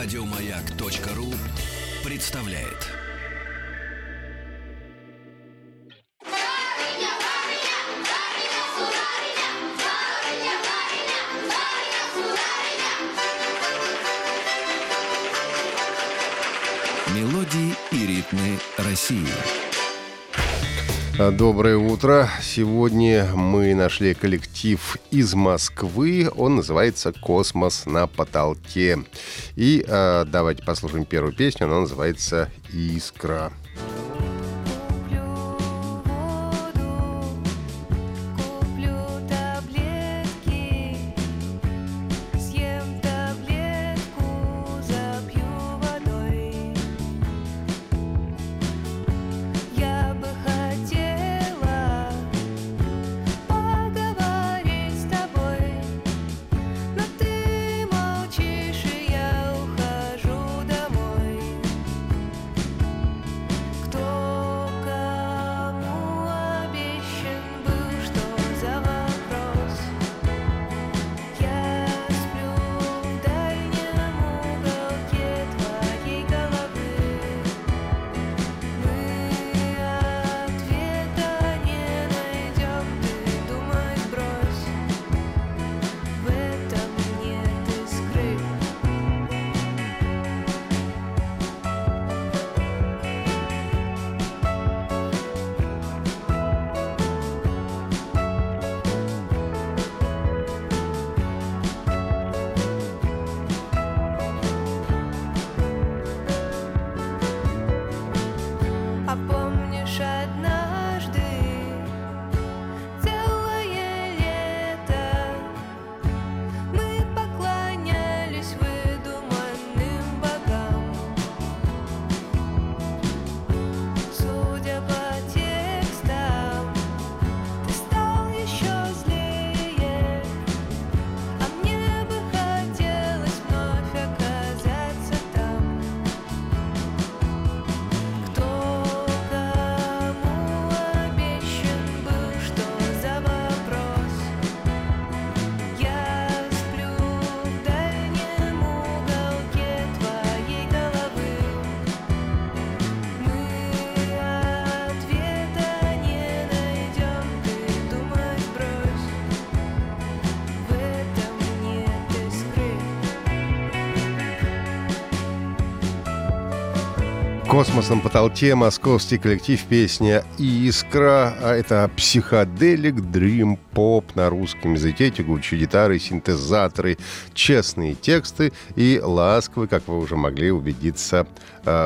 Радиомаяк.ру представляет. Мелодии и ритмы России. Доброе утро. Сегодня мы нашли коллектив из Москвы. Он называется «Космос на потолке». И э, давайте послушаем первую песню. Она называется «Искра». Космос на потолке московский коллектив песня «Искра». А это psychedelic, dream pop на русском языке, тягучие гитары, синтезаторы, честные тексты и ласковый, как вы уже могли убедиться,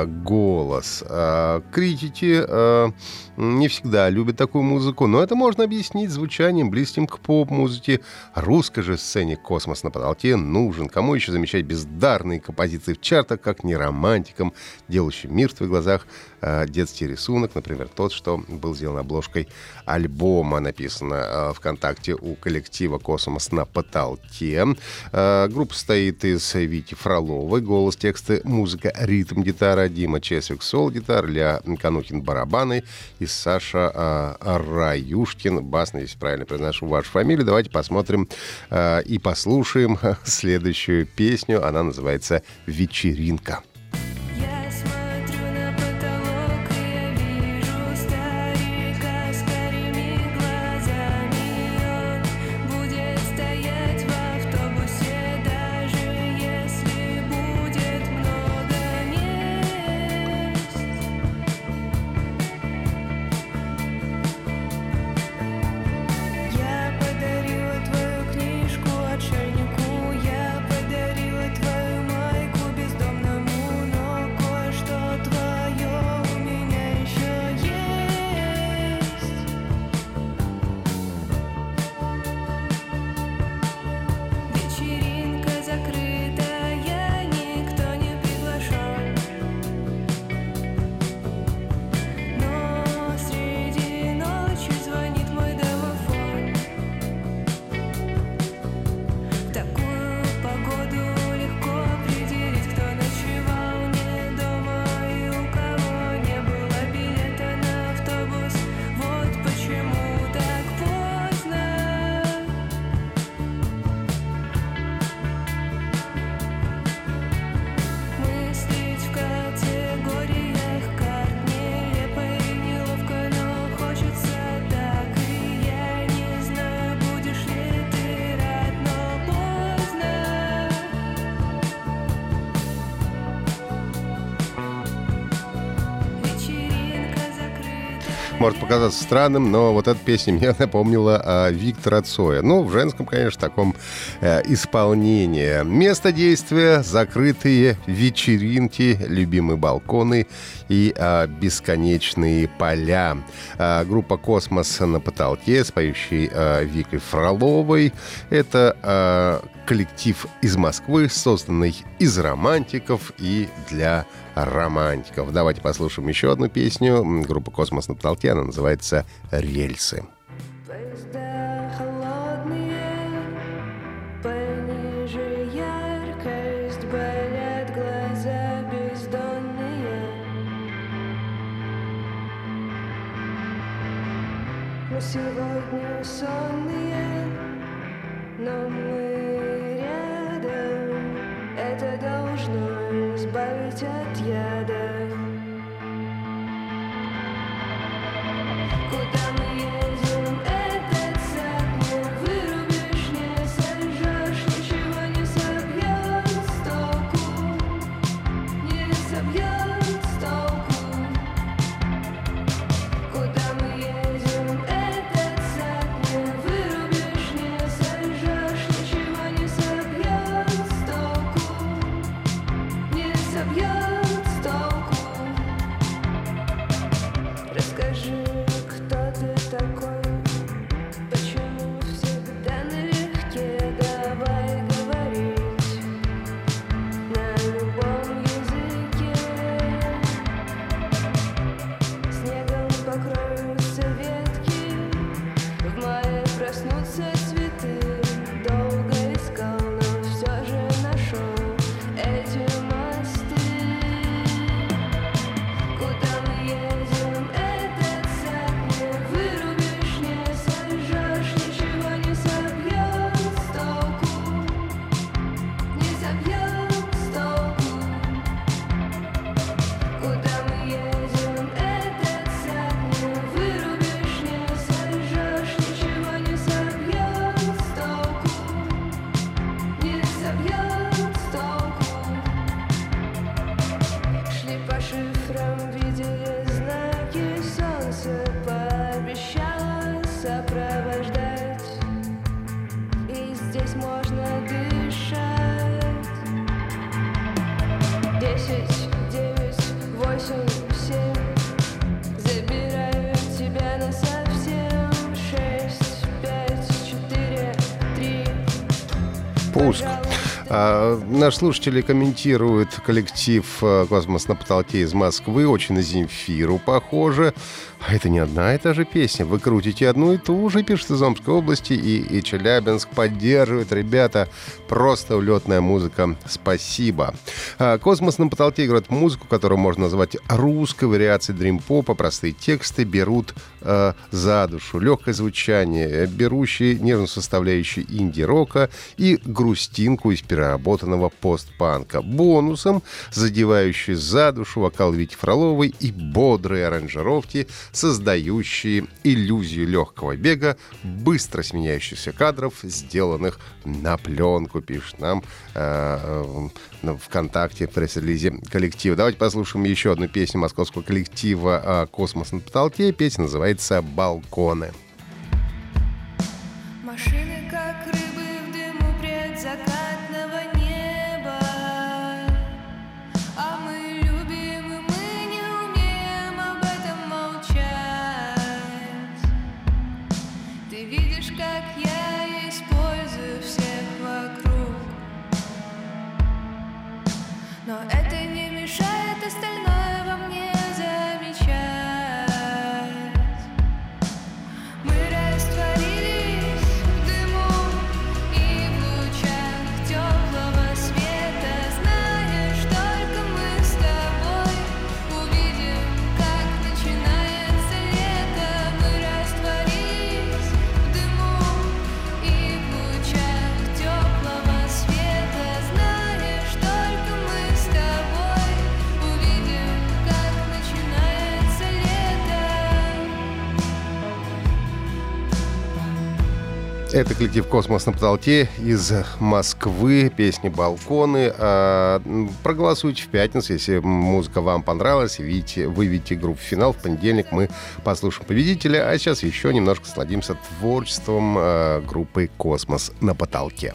голос. А критики э, не всегда любят такую музыку, но это можно объяснить звучанием, близким к поп-музыке. Русской же сцене «Космос на потолке» нужен. Кому еще замечать бездарные композиции в чартах, как не романтикам, делающим мир в твоих глазах э, детский рисунок, например, тот, что был сделан обложкой альбома, написано э, ВКонтакте у коллектива «Космос на потолке». Э, группа состоит из Вити Фроловой, голос, тексты, музыка, ритм-гитара, Дима Чесвик, соло-гитара, Илья Канухин, барабаны и Саша Раюшкин, бас, если правильно произношу вашу фамилию. Давайте посмотрим и послушаем следующую песню. Она называется «Вечеринка». Может показаться странным, но вот эта песня мне напомнила а, Виктора Цоя. Ну, в женском, конечно, таком э, исполнении. Место действия — закрытые вечеринки, любимые балконы и а, бесконечные поля. А, группа «Космос» на потолке с поющей а, Викой Фроловой. Это а, коллектив из Москвы, созданный из романтиков и для романтиков. Давайте послушаем еще одну песню. Группа «Космос на потолке», она называется «Рельсы». Ojciec jeden Пуск. А, наш слушатели комментирует коллектив э, «Космос на потолке» из Москвы. Очень на Земфиру похоже. А это не одна и та же песня. Вы крутите одну и ту же, пишет из Омской области. И, и Челябинск поддерживает. Ребята, просто улетная музыка. Спасибо. А, «Космос на потолке» играет музыку, которую можно назвать русской вариацией дрим-попа. Простые тексты берут э, за душу. Легкое звучание, берущие нежную составляющую инди-рока и грустинку из переработанного постпанка. Бонусом задевающий за душу вокал Вити Фроловой и бодрые аранжировки, создающие иллюзию легкого бега, быстро сменяющихся кадров, сделанных на пленку, пишет нам э, э, ВКонтакте в пресс-релизе коллектива. Давайте послушаем еще одну песню московского коллектива э, «Космос на потолке». Песня называется «Балконы». Машины, Но это не мешает остальное во мне Это коллектив «Космос на потолке» из Москвы, песни «Балконы». А, проголосуйте в пятницу, если музыка вам понравилась, видите, вы видите группу в финал. В понедельник мы послушаем победителя, а сейчас еще немножко насладимся творчеством а, группы «Космос на потолке».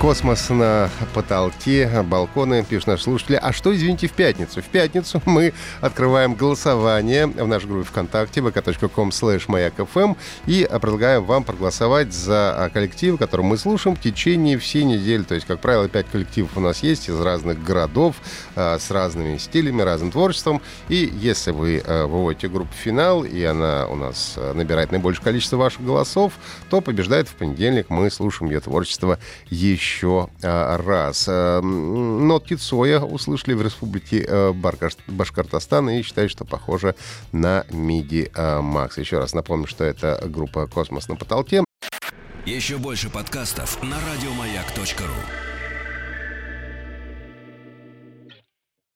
Космос на потолке, балконы, пишут наши слушатели. А что, извините, в пятницу? В пятницу мы открываем голосование в нашей группе ВКонтакте vk.com slash mayak.fm и предлагаем вам проголосовать за а, коллективы, которые мы слушаем в течение всей недели. То есть, как правило, пять коллективов у нас есть из разных городов, а, с разными стилями, разным творчеством. И если вы а, выводите группу в финал, и она у нас набирает наибольшее количество ваших голосов, то побеждает в понедельник. Мы слушаем ее творчество еще а, раз. М, Нотки Цоя услышали в республике Баркаш- Башкортостан и считают, что похоже на Миди а, Макс. Еще раз напомню, что это группа «Космос на потолке». Еще больше подкастов на радиомаяк.ру.